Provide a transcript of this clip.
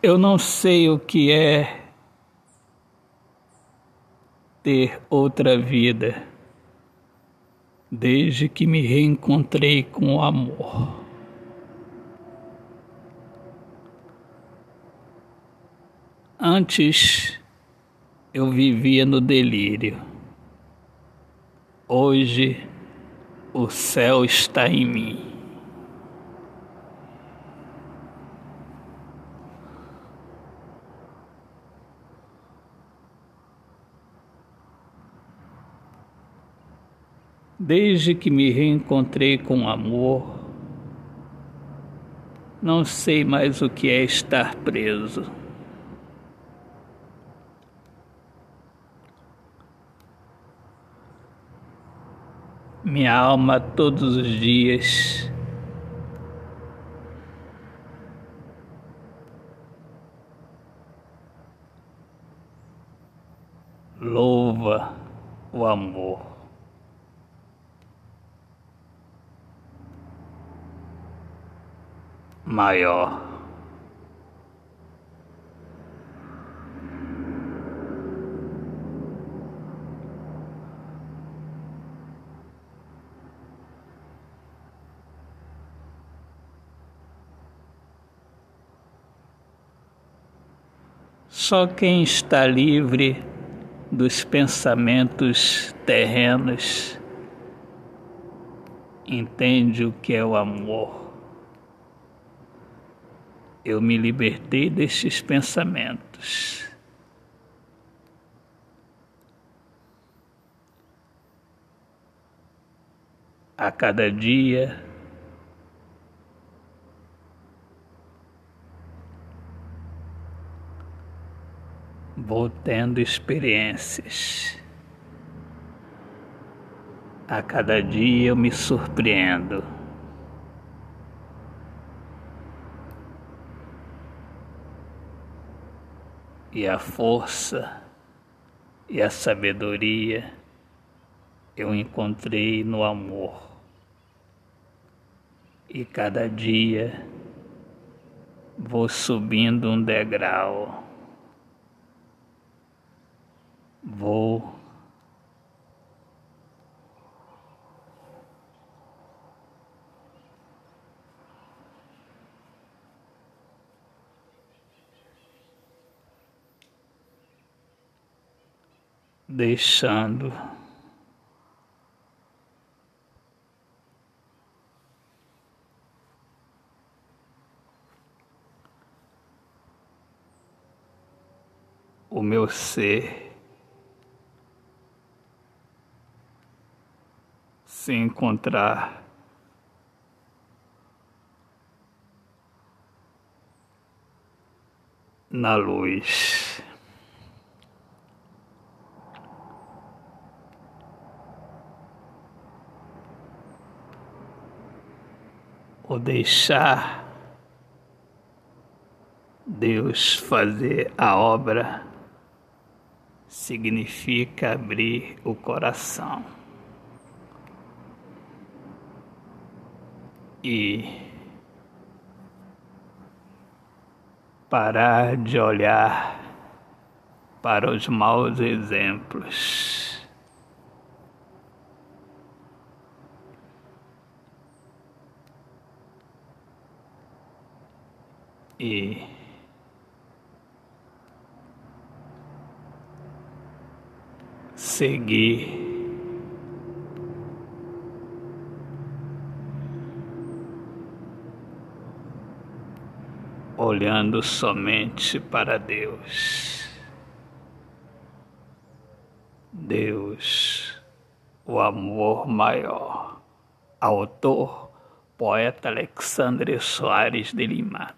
Eu não sei o que é ter outra vida desde que me reencontrei com o amor. Antes eu vivia no delírio. Hoje o céu está em mim. Desde que me reencontrei com o amor, não sei mais o que é estar preso. Minha alma todos os dias louva o amor. Maior. Só quem está livre dos pensamentos terrenos entende o que é o amor eu me libertei destes pensamentos. A cada dia, vou tendo experiências. A cada dia eu me surpreendo. E a força e a sabedoria eu encontrei no amor. E cada dia vou subindo um degrau. Vou deixando o meu ser se encontrar na luz. Ou deixar Deus fazer a obra significa abrir o coração e parar de olhar para os maus exemplos. E seguir olhando somente para Deus. Deus, o amor maior. Autor, poeta Alexandre Soares de Lima.